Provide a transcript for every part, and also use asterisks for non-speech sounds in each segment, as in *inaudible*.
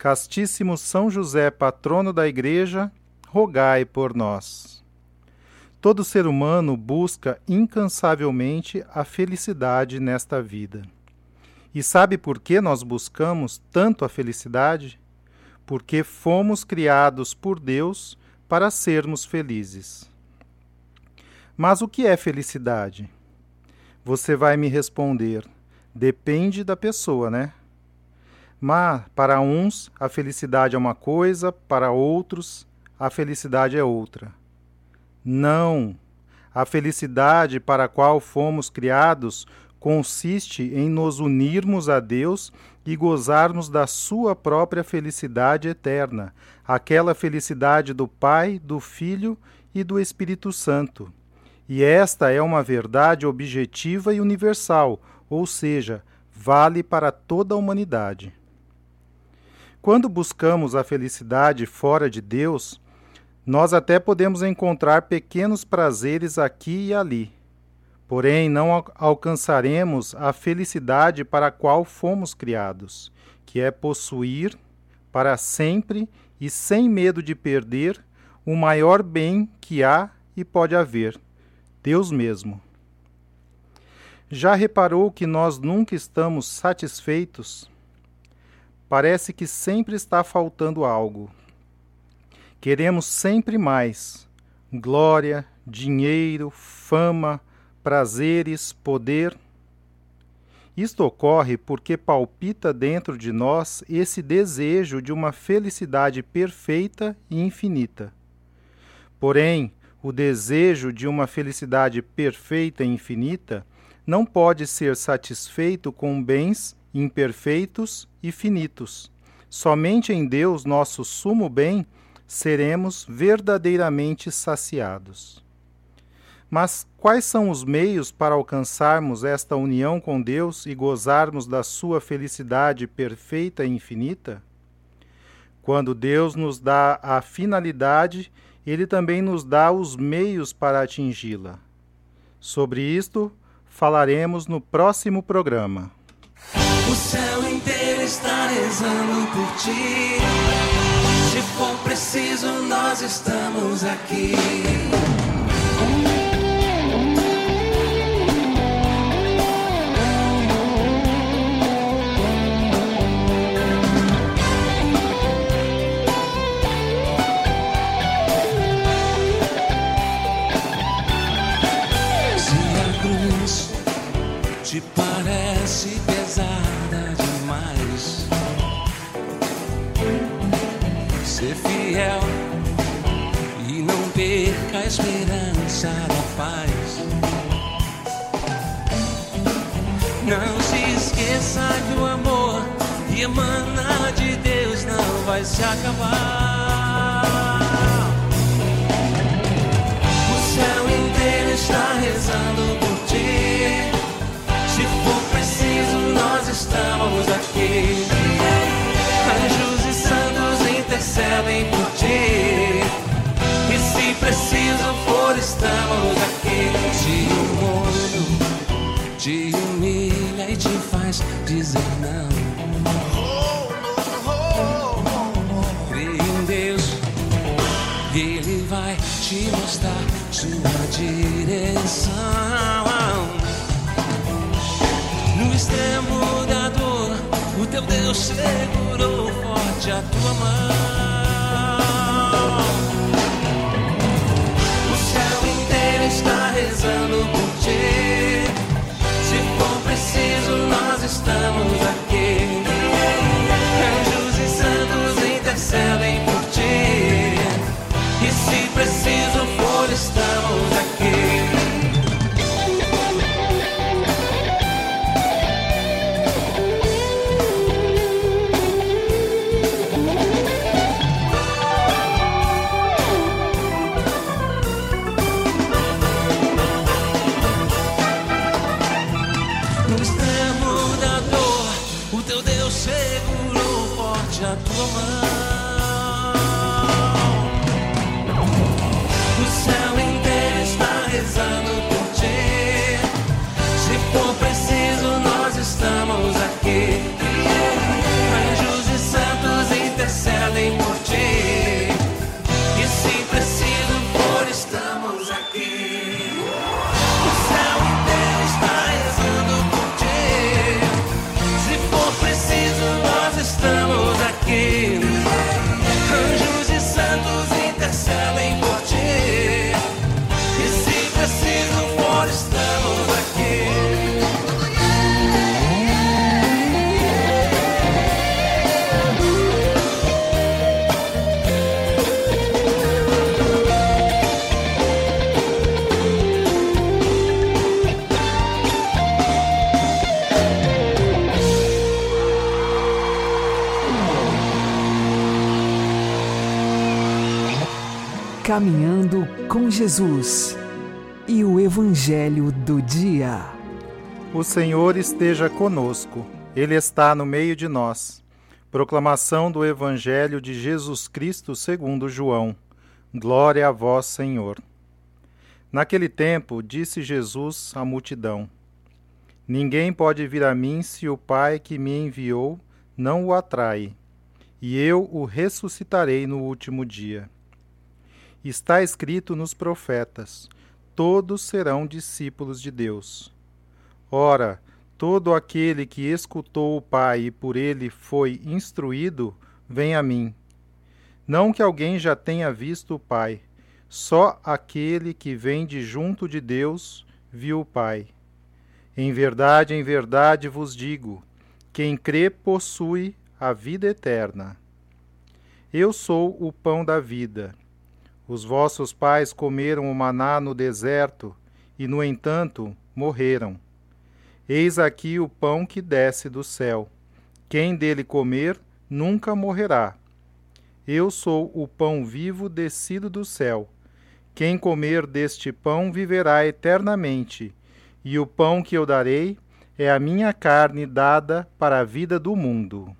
Castíssimo São José, patrono da Igreja, rogai por nós. Todo ser humano busca incansavelmente a felicidade nesta vida. E sabe por que nós buscamos tanto a felicidade? Porque fomos criados por Deus para sermos felizes. Mas o que é felicidade? Você vai me responder: depende da pessoa, né? Mas para uns a felicidade é uma coisa, para outros a felicidade é outra. Não! A felicidade para a qual fomos criados consiste em nos unirmos a Deus e gozarmos da Sua própria felicidade eterna, aquela felicidade do Pai, do Filho e do Espírito Santo. E esta é uma verdade objetiva e universal, ou seja, vale para toda a humanidade. Quando buscamos a felicidade fora de Deus, nós até podemos encontrar pequenos prazeres aqui e ali. Porém, não alcançaremos a felicidade para a qual fomos criados, que é possuir para sempre e sem medo de perder o maior bem que há e pode haver, Deus mesmo. Já reparou que nós nunca estamos satisfeitos? Parece que sempre está faltando algo. Queremos sempre mais: glória, dinheiro, fama, prazeres, poder. Isto ocorre porque palpita dentro de nós esse desejo de uma felicidade perfeita e infinita. Porém, o desejo de uma felicidade perfeita e infinita não pode ser satisfeito com bens imperfeitos e finitos. Somente em Deus, nosso sumo bem, seremos verdadeiramente saciados. Mas quais são os meios para alcançarmos esta união com Deus e gozarmos da sua felicidade perfeita e infinita? Quando Deus nos dá a finalidade, ele também nos dá os meios para atingi-la. Sobre isto falaremos no próximo programa. O céu inteiro está rezando por ti. Se for preciso, nós estamos aqui. Deus segurou forte a tua mão. O céu inteiro está rezando por ti. Se for preciso, nós estamos aqui. Caminhando com Jesus e o Evangelho do Dia. O Senhor esteja conosco, Ele está no meio de nós. Proclamação do Evangelho de Jesus Cristo segundo João. Glória a vós, Senhor. Naquele tempo, disse Jesus à multidão: Ninguém pode vir a mim se o Pai que me enviou não o atrai, e eu o ressuscitarei no último dia. Está escrito nos profetas: todos serão discípulos de Deus. Ora, todo aquele que escutou o Pai e por ele foi instruído, vem a mim. Não que alguém já tenha visto o Pai, só aquele que vem de junto de Deus viu o Pai. Em verdade, em verdade vos digo: quem crê possui a vida eterna. Eu sou o pão da vida. Os vossos pais comeram o maná no deserto e, no entanto, morreram. Eis aqui o pão que desce do céu. Quem dele comer nunca morrerá. Eu sou o pão vivo descido do céu. Quem comer deste pão viverá eternamente, e o pão que eu darei é a minha carne dada para a vida do mundo.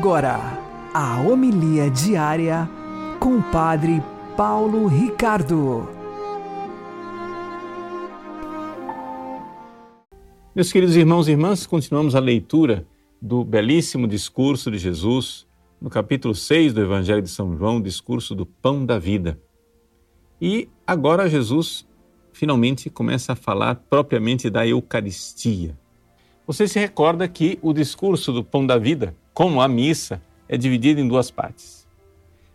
Agora, a homilia diária com o Padre Paulo Ricardo. Meus queridos irmãos e irmãs, continuamos a leitura do belíssimo discurso de Jesus no capítulo 6 do Evangelho de São João, o discurso do pão da vida. E agora Jesus finalmente começa a falar propriamente da Eucaristia. Você se recorda que o discurso do pão da vida como a missa, é dividida em duas partes.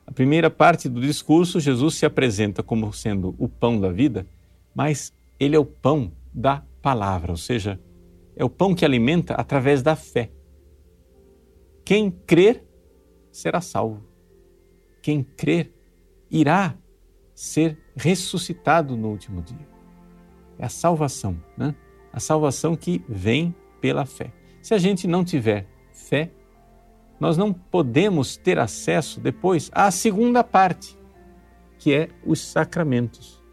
A primeira parte do discurso, Jesus se apresenta como sendo o pão da vida, mas ele é o pão da palavra, ou seja, é o pão que alimenta através da fé. Quem crer será salvo. Quem crer irá ser ressuscitado no último dia. É a salvação, né? A salvação que vem pela fé. Se a gente não tiver fé, nós não podemos ter acesso depois à segunda parte, que é os sacramentos.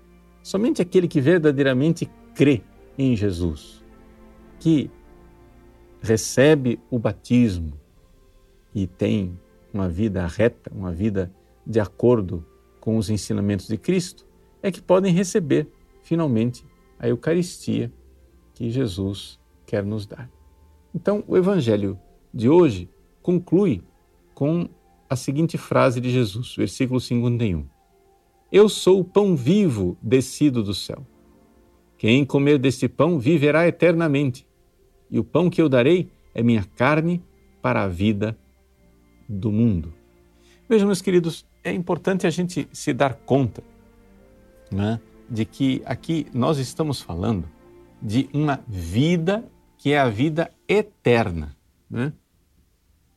Somente aquele que verdadeiramente crê em Jesus, que recebe o batismo e tem uma vida reta, uma vida de acordo com os ensinamentos de Cristo, é que podem receber finalmente a Eucaristia que Jesus quer nos dar. Então, o Evangelho de hoje conclui com a seguinte frase de Jesus, versículo 51. Eu sou o pão vivo descido do céu. Quem comer deste pão viverá eternamente, e o pão que eu darei é minha carne para a vida do mundo. Vejam, meus queridos, é importante a gente se dar conta né, de que aqui nós estamos falando de uma vida que é a vida eterna. Né?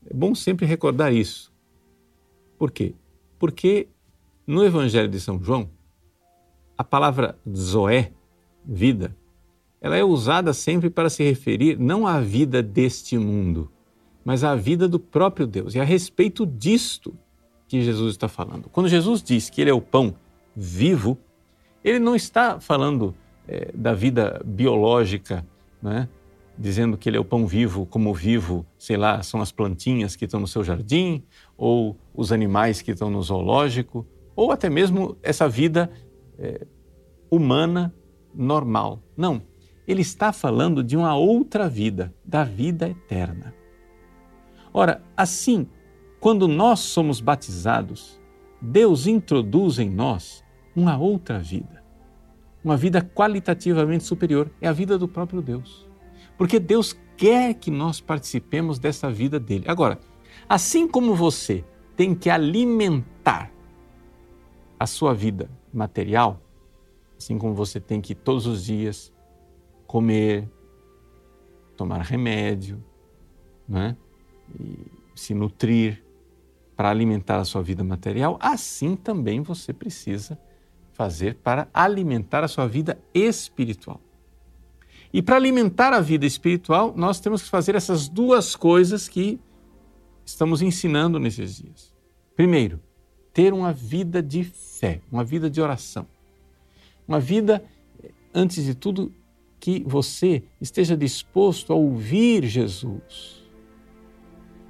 É bom sempre recordar isso. Por quê? Porque no Evangelho de São João, a palavra zoé, vida, ela é usada sempre para se referir não à vida deste mundo, mas à vida do próprio Deus. E a respeito disto que que Jesus está falando. Quando Jesus diz que Ele é o pão vivo, Ele não está falando é, da vida biológica, né? Dizendo que Ele é o pão vivo, como vivo, sei lá, são as plantinhas que estão no seu jardim, ou os animais que estão no zoológico, ou até mesmo essa vida é, humana normal. Não, ele está falando de uma outra vida, da vida eterna. Ora, assim, quando nós somos batizados, Deus introduz em nós uma outra vida, uma vida qualitativamente superior, é a vida do próprio Deus. Porque Deus quer que nós participemos dessa vida dele. Agora, assim como você tem que alimentar a sua vida material, assim como você tem que todos os dias comer, tomar remédio, né? e se nutrir para alimentar a sua vida material, assim também você precisa fazer para alimentar a sua vida espiritual. E para alimentar a vida espiritual, nós temos que fazer essas duas coisas que estamos ensinando nesses dias. Primeiro, ter uma vida de fé, uma vida de oração. Uma vida, antes de tudo, que você esteja disposto a ouvir Jesus,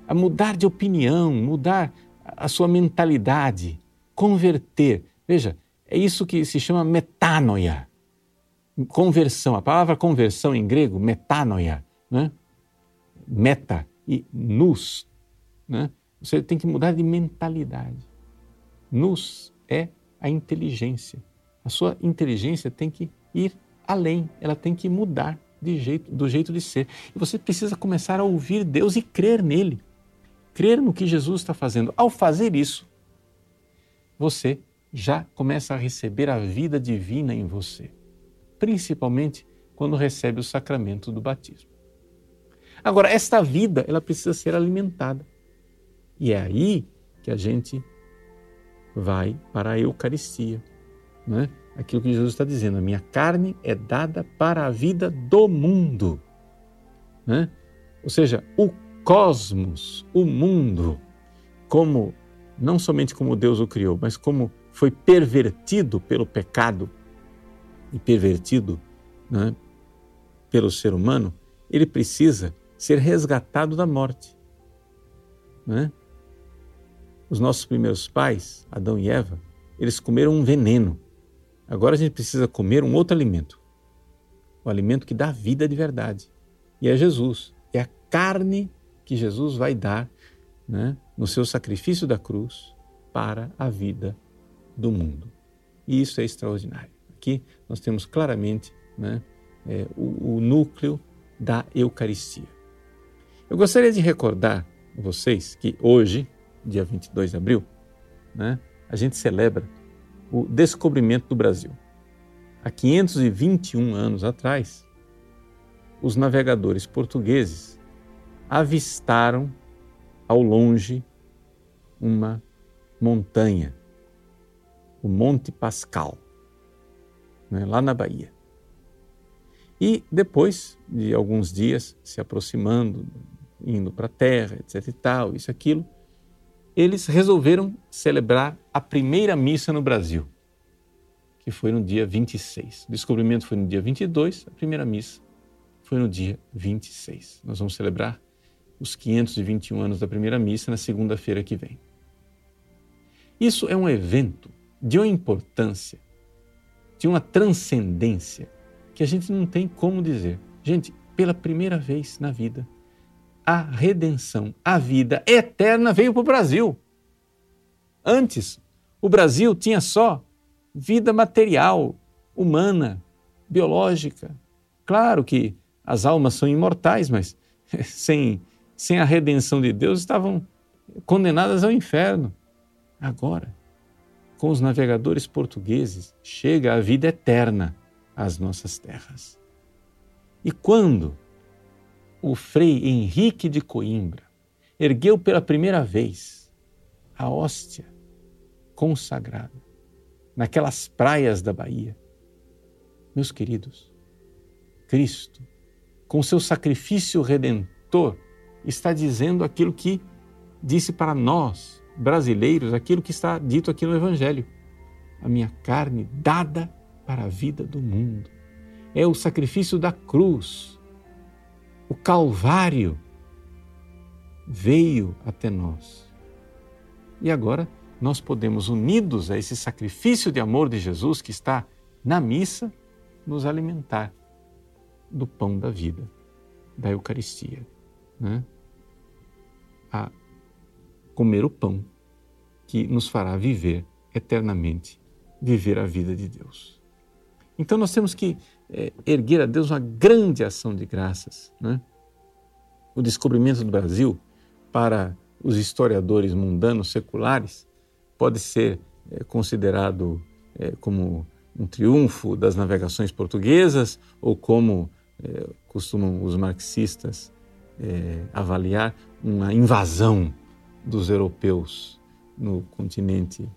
a mudar de opinião, mudar a sua mentalidade, converter. Veja, é isso que se chama metanoia. Conversão. A palavra conversão em grego, metanoia, né? meta e nous. Né? Você tem que mudar de mentalidade. Nous é a inteligência. A sua inteligência tem que ir além, ela tem que mudar de jeito, do jeito de ser. E você precisa começar a ouvir Deus e crer nele. Crer no que Jesus está fazendo. Ao fazer isso, você já começa a receber a vida divina em você, principalmente quando recebe o sacramento do batismo. Agora, esta vida, ela precisa ser alimentada. E é aí que a gente vai para a Eucaristia. Né? Aquilo que Jesus está dizendo: a minha carne é dada para a vida do mundo. Né? Ou seja, o cosmos, o mundo, como não somente como Deus o criou, mas como foi pervertido pelo pecado e pervertido né, pelo ser humano, ele precisa ser resgatado da morte. Né? Os nossos primeiros pais, Adão e Eva, eles comeram um veneno. Agora a gente precisa comer um outro alimento. O alimento que dá vida de verdade. E é Jesus. É a carne que Jesus vai dar né, no seu sacrifício da cruz para a vida do mundo. E isso é extraordinário. Aqui nós temos claramente né, é, o, o núcleo da Eucaristia. Eu gostaria de recordar vocês que hoje, dia 22 de abril, né, a gente celebra o descobrimento do Brasil. Há 521 anos atrás, os navegadores portugueses avistaram ao longe uma montanha, o Monte Pascal, né, lá na Bahia. E depois de alguns dias se aproximando, indo para a terra, etc e tal, isso aquilo, eles resolveram celebrar a primeira missa no Brasil, que foi no dia 26. O descobrimento foi no dia 22, a primeira missa foi no dia 26. Nós vamos celebrar os 521 anos da primeira missa na segunda-feira que vem. Isso é um evento de uma importância, uma transcendência que a gente não tem como dizer. Gente, pela primeira vez na vida, a redenção, a vida eterna veio para o Brasil. Antes, o Brasil tinha só vida material, humana, biológica. Claro que as almas são imortais, mas *laughs* sem, sem a redenção de Deus estavam condenadas ao inferno. Agora, com os navegadores portugueses, chega a vida eterna às nossas terras. E quando o frei Henrique de Coimbra ergueu pela primeira vez a hóstia consagrada naquelas praias da Bahia. Meus queridos, Cristo, com seu sacrifício redentor, está dizendo aquilo que disse para nós brasileiros aquilo que está dito aqui no Evangelho: a minha carne dada para a vida do mundo. É o sacrifício da cruz. O Calvário veio até nós. E agora nós podemos, unidos a esse sacrifício de amor de Jesus que está na missa, nos alimentar do pão da vida, da Eucaristia. Né? A comer o pão que nos fará viver eternamente, viver a vida de Deus. Então nós temos que é, erguer a Deus uma grande ação de graças. Né? O descobrimento do Brasil, para os historiadores mundanos seculares, pode ser é, considerado é, como um triunfo das navegações portuguesas ou como costumam os marxistas avaliar uma invasão dos europeus no continente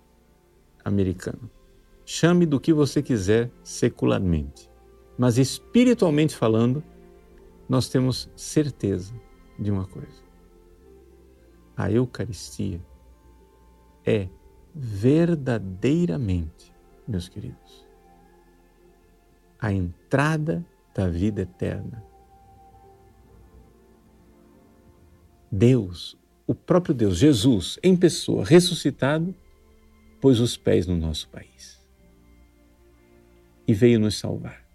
americano. Chame do que você quiser secularmente, mas espiritualmente falando, nós temos certeza de uma coisa: a Eucaristia é verdadeiramente, meus queridos, a entrada da vida eterna. Deus, o próprio Deus, Jesus, em pessoa, ressuscitado, pôs os pés no nosso país e veio nos salvar.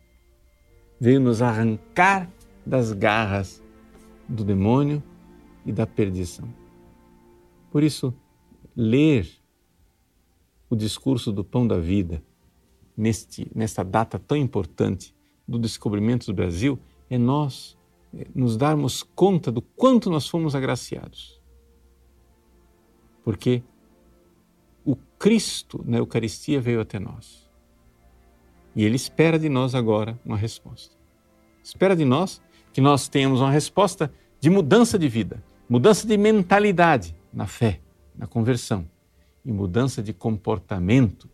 Veio nos arrancar das garras do demônio e da perdição. Por isso, ler o discurso do pão da vida neste, nesta data tão importante do descobrimento do Brasil é nós é, nos darmos conta do quanto nós fomos agraciados. Porque o Cristo na Eucaristia veio até nós. E Ele espera de nós agora uma resposta. Espera de nós que nós tenhamos uma resposta de mudança de vida, mudança de mentalidade na fé, na conversão e mudança de comportamento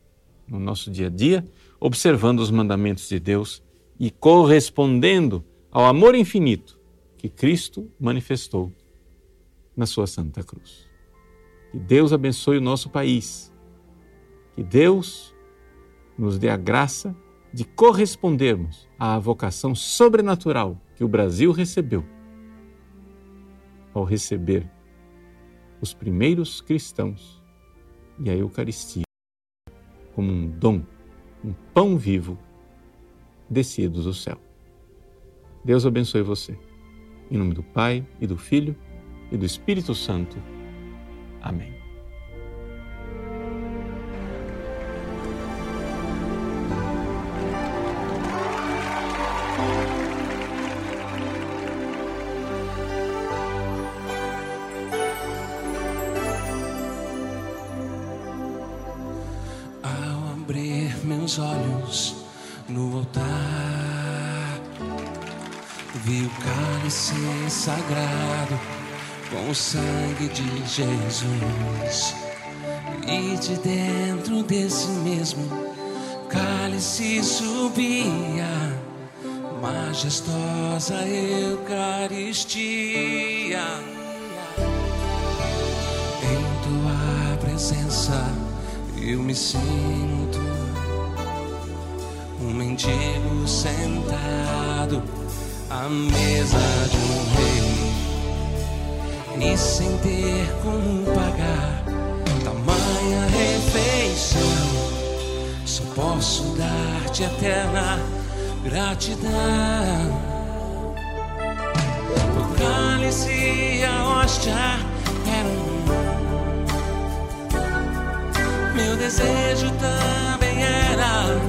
no nosso dia a dia, observando os mandamentos de Deus e correspondendo ao amor infinito que Cristo manifestou na sua Santa Cruz. Que Deus abençoe o nosso país. Que Deus nos dê a graça de correspondermos à vocação sobrenatural que o Brasil recebeu ao receber os primeiros cristãos e a Eucaristia como um dom, um pão vivo descido do céu. Deus abençoe você. Em nome do Pai e do Filho e do Espírito Santo. Amém. meus olhos no altar. Vi o cálice sagrado com o sangue de Jesus. E de dentro desse mesmo cálice subia majestosa Eucaristia. Em tua presença eu me sinto um mendigo sentado à mesa de um rei e sem ter como pagar tamanha refeição, só posso dar-te eterna gratidão. O cálice e a hóstia eram meu desejo também era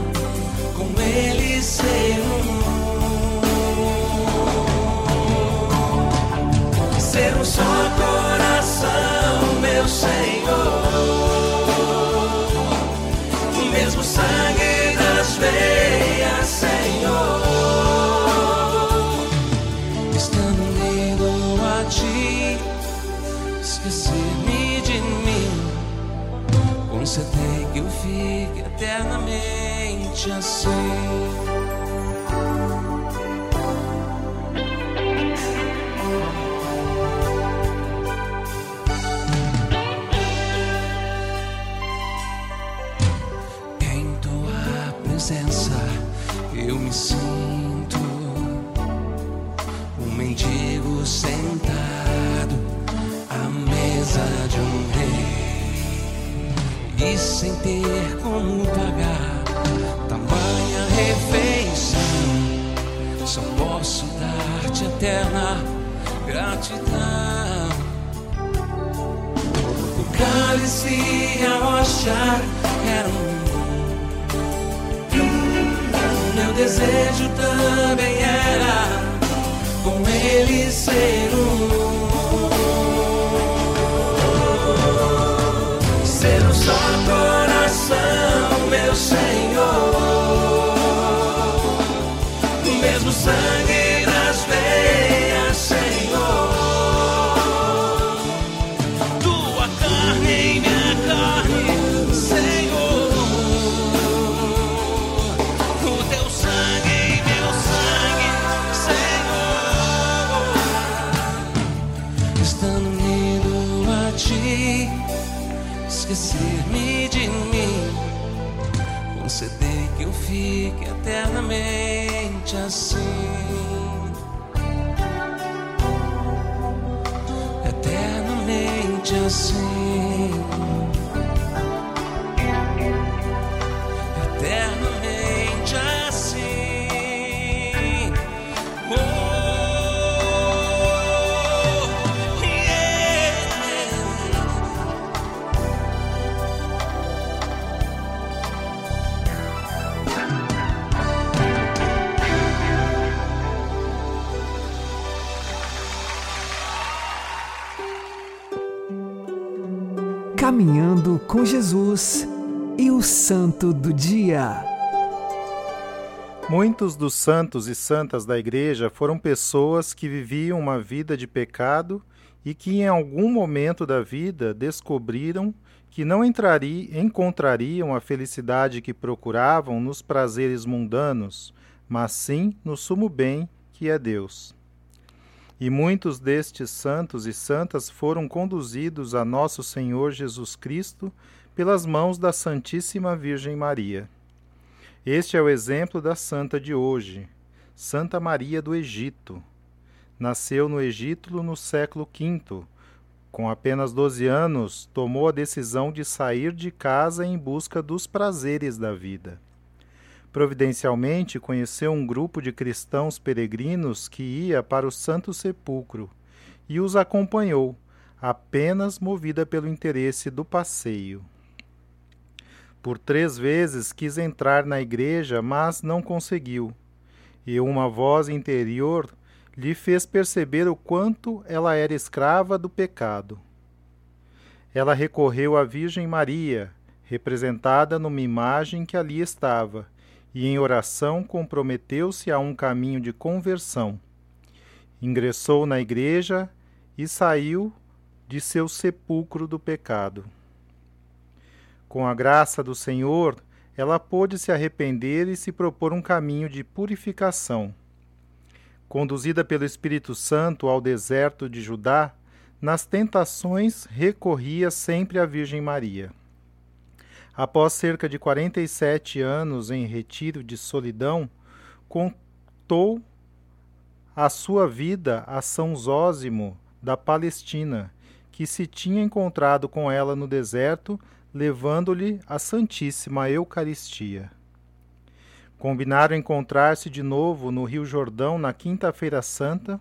com ele ser um. Ser um só coração, meu Senhor. O mesmo sangue das veias, Senhor. Estando unido a ti, esquecer-me de mim. Conceder que eu fique eternamente assim. Muitos dos santos e santas da Igreja foram pessoas que viviam uma vida de pecado e que em algum momento da vida descobriram que não entrari, encontrariam a felicidade que procuravam nos prazeres mundanos, mas sim no sumo bem que é Deus. E muitos destes santos e santas foram conduzidos a nosso Senhor Jesus Cristo pelas mãos da Santíssima Virgem Maria. Este é o exemplo da santa de hoje, Santa Maria do Egito. Nasceu no Egito no século V. Com apenas 12 anos, tomou a decisão de sair de casa em busca dos prazeres da vida. Providencialmente, conheceu um grupo de cristãos peregrinos que ia para o Santo Sepulcro e os acompanhou, apenas movida pelo interesse do passeio. Por três vezes quis entrar na igreja, mas não conseguiu, e uma voz interior lhe fez perceber o quanto ela era escrava do pecado. Ela recorreu à Virgem Maria, representada numa imagem que ali estava, e em oração comprometeu-se a um caminho de conversão. Ingressou na igreja e saiu de seu sepulcro do pecado. Com a graça do Senhor, ela pôde se arrepender e se propor um caminho de purificação. Conduzida pelo Espírito Santo ao deserto de Judá, nas tentações recorria sempre à Virgem Maria. Após cerca de 47 anos em retiro de solidão, contou a sua vida a São Zósimo da Palestina, que se tinha encontrado com ela no deserto, levando-lhe a Santíssima Eucaristia. Combinaram encontrar-se de novo no Rio Jordão na Quinta-feira Santa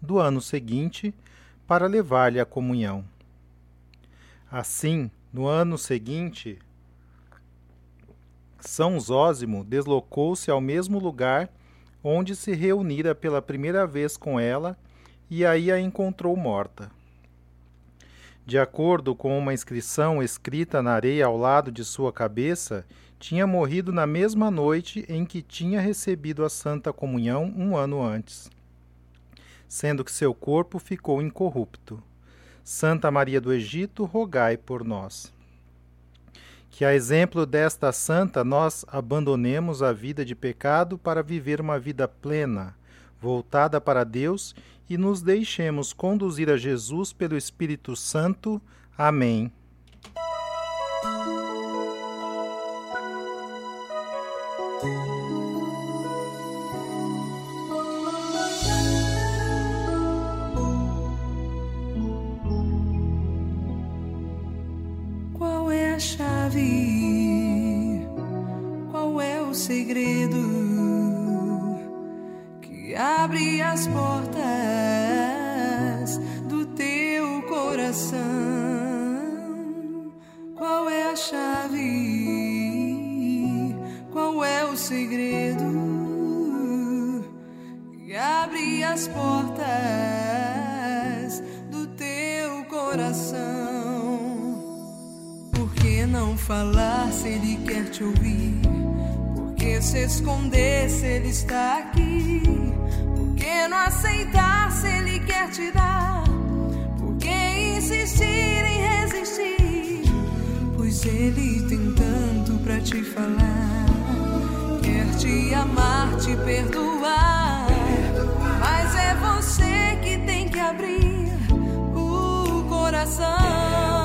do ano seguinte para levar-lhe a comunhão. Assim, no ano seguinte, São Zósimo deslocou-se ao mesmo lugar onde se reunira pela primeira vez com ela e aí a encontrou morta. De acordo com uma inscrição escrita na areia ao lado de sua cabeça, tinha morrido na mesma noite em que tinha recebido a Santa Comunhão um ano antes, sendo que seu corpo ficou incorrupto. Santa Maria do Egito, rogai por nós. Que, a exemplo desta santa, nós abandonemos a vida de pecado para viver uma vida plena, voltada para Deus e nos deixemos conduzir a Jesus pelo Espírito Santo. Amém. Está aqui? Por que não aceitar se ele quer te dar? Por que insistir em resistir? Pois ele tem tanto pra te falar. Quer te amar, te perdoar. Mas é você que tem que abrir o coração.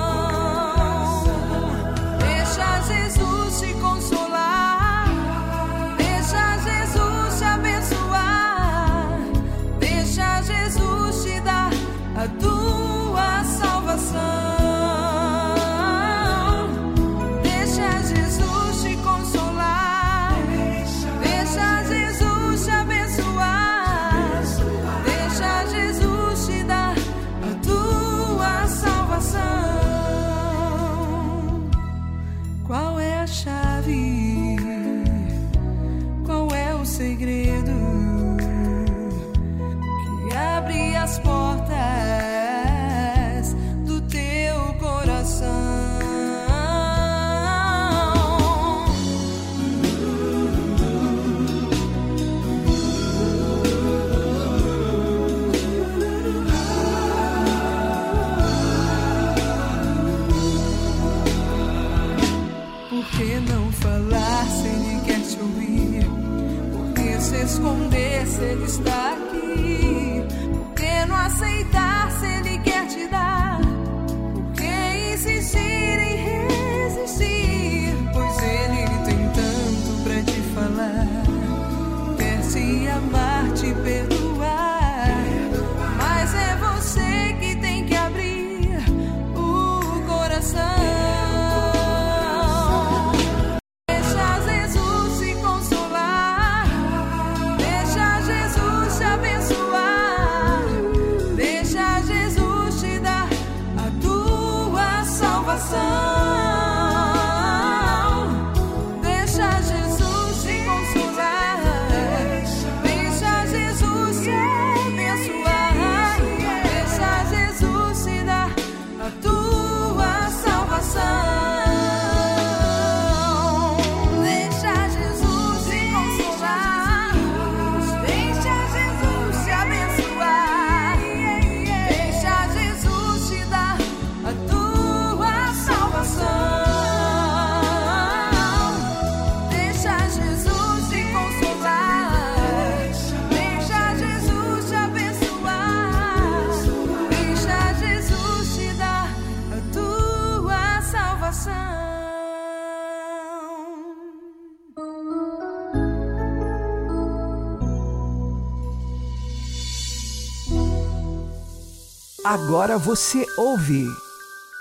Agora você ouve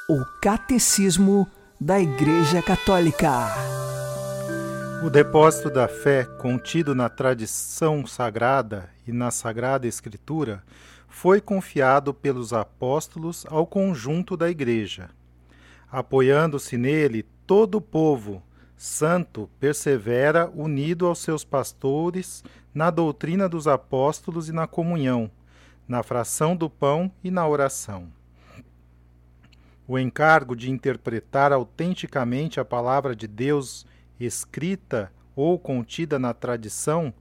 o Catecismo da Igreja Católica. O depósito da fé contido na tradição sagrada e na Sagrada Escritura foi confiado pelos apóstolos ao conjunto da Igreja. Apoiando-se nele, todo o povo santo persevera unido aos seus pastores na doutrina dos apóstolos e na comunhão, na fração do pão e na oração. O encargo de interpretar autenticamente a palavra de Deus escrita ou contida na tradição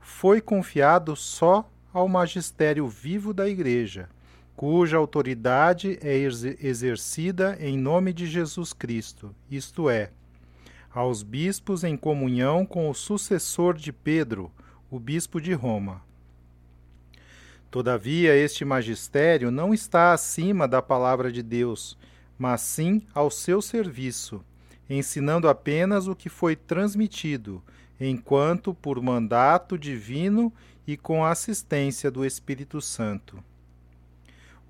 foi confiado só ao magistério vivo da Igreja, cuja autoridade é exercida em nome de Jesus Cristo, isto é, aos bispos em comunhão com o sucessor de Pedro, o bispo de Roma. Todavia, este magistério não está acima da palavra de Deus, mas sim ao seu serviço, ensinando apenas o que foi transmitido, enquanto por mandato divino e com a assistência do Espírito Santo.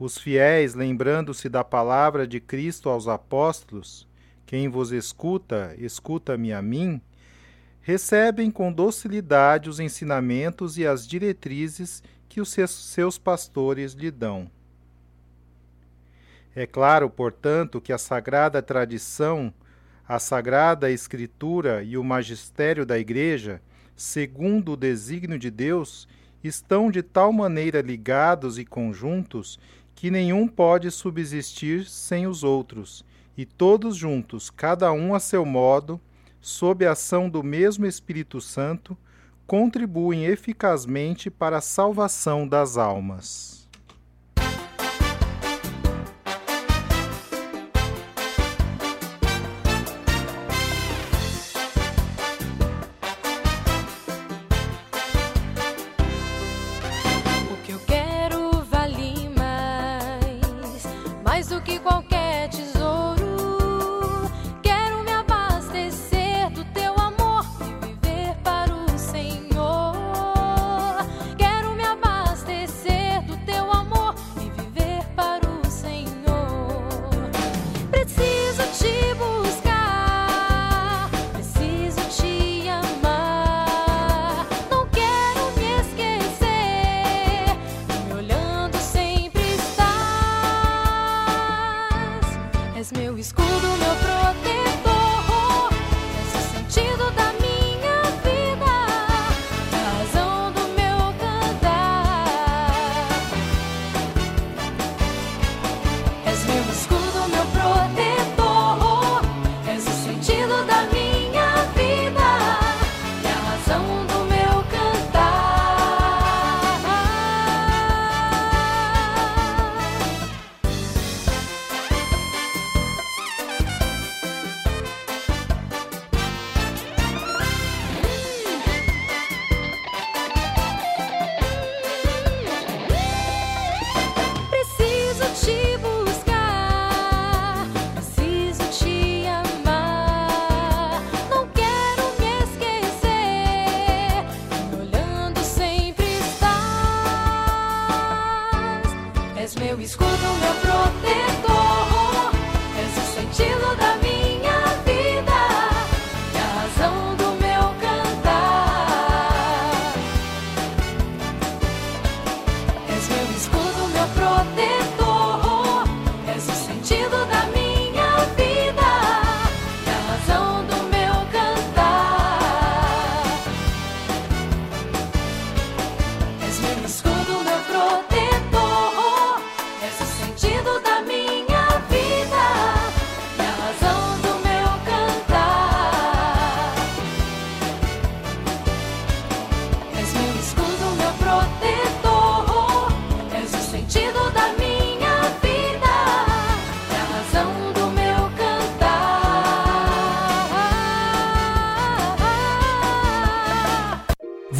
Os fiéis, lembrando-se da palavra de Cristo aos apóstolos, quem vos escuta, escuta-me a mim, recebem com docilidade os ensinamentos e as diretrizes que os seus pastores lhe dão. É claro, portanto, que a sagrada tradição, a sagrada escritura e o magistério da Igreja, segundo o desígnio de Deus, estão de tal maneira ligados e conjuntos que nenhum pode subsistir sem os outros, e todos juntos, cada um a seu modo, sob a ação do mesmo Espírito Santo, contribuem eficazmente para a salvação das almas.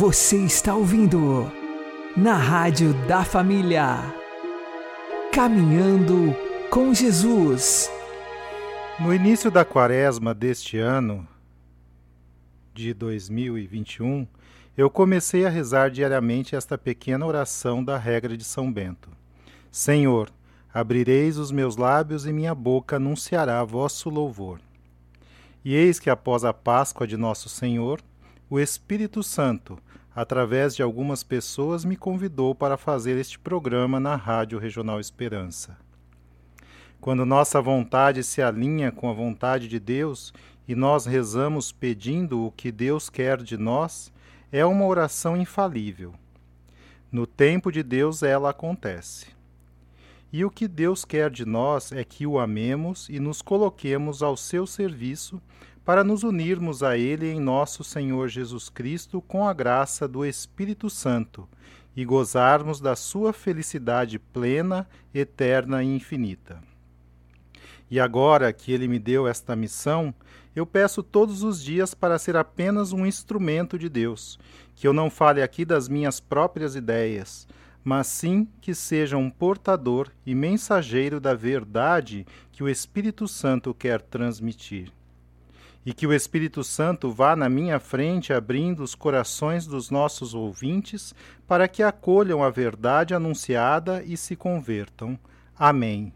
Você está ouvindo na Rádio da Família. Caminhando com Jesus. No início da quaresma deste ano, de 2021, eu comecei a rezar diariamente esta pequena oração da regra de São Bento: Senhor, abrireis os meus lábios e minha boca anunciará vosso louvor. E eis que após a Páscoa de nosso Senhor, o Espírito Santo através de algumas pessoas, me convidou para fazer este programa na Rádio Regional Esperança. Quando nossa vontade se alinha com a vontade de Deus e nós rezamos pedindo o que Deus quer de nós, é uma oração infalível. No tempo de Deus ela acontece. E o que Deus quer de nós é que o amemos e nos coloquemos ao seu serviço para nos unirmos a Ele em nosso Senhor Jesus Cristo com a graça do Espírito Santo e gozarmos da Sua felicidade plena, eterna e infinita. E agora que Ele me deu esta missão, eu peço todos os dias para ser apenas um instrumento de Deus, que eu não fale aqui das minhas próprias ideias, mas sim que seja um portador e mensageiro da verdade que o Espírito Santo quer transmitir. E que o Espírito Santo vá na minha frente abrindo os corações dos nossos ouvintes para que acolham a verdade anunciada e se convertam. Amém.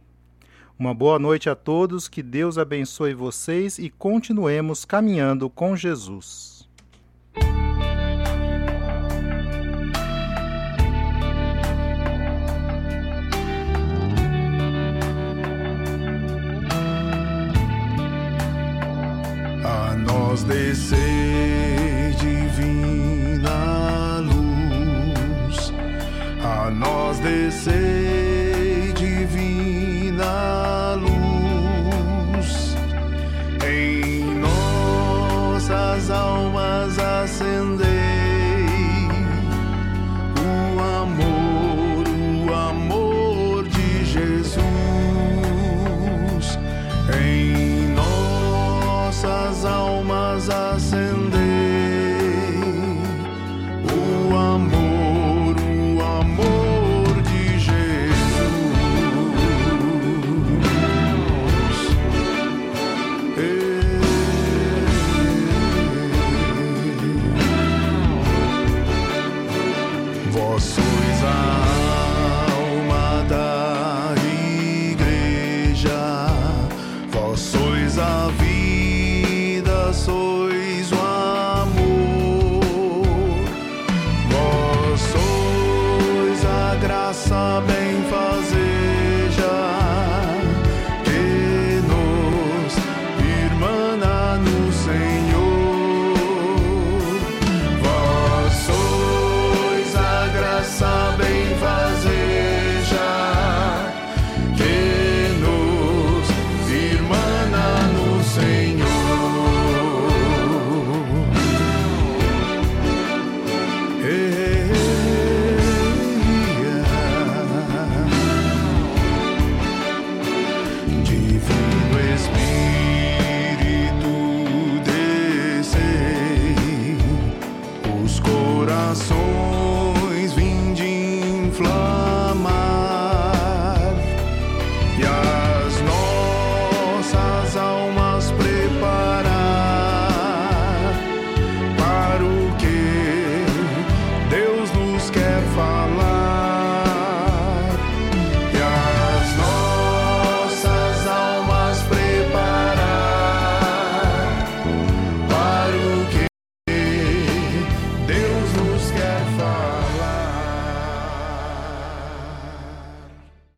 Uma boa noite a todos, que Deus abençoe vocês e continuemos caminhando com Jesus. Nós descer divina luz, a nós descer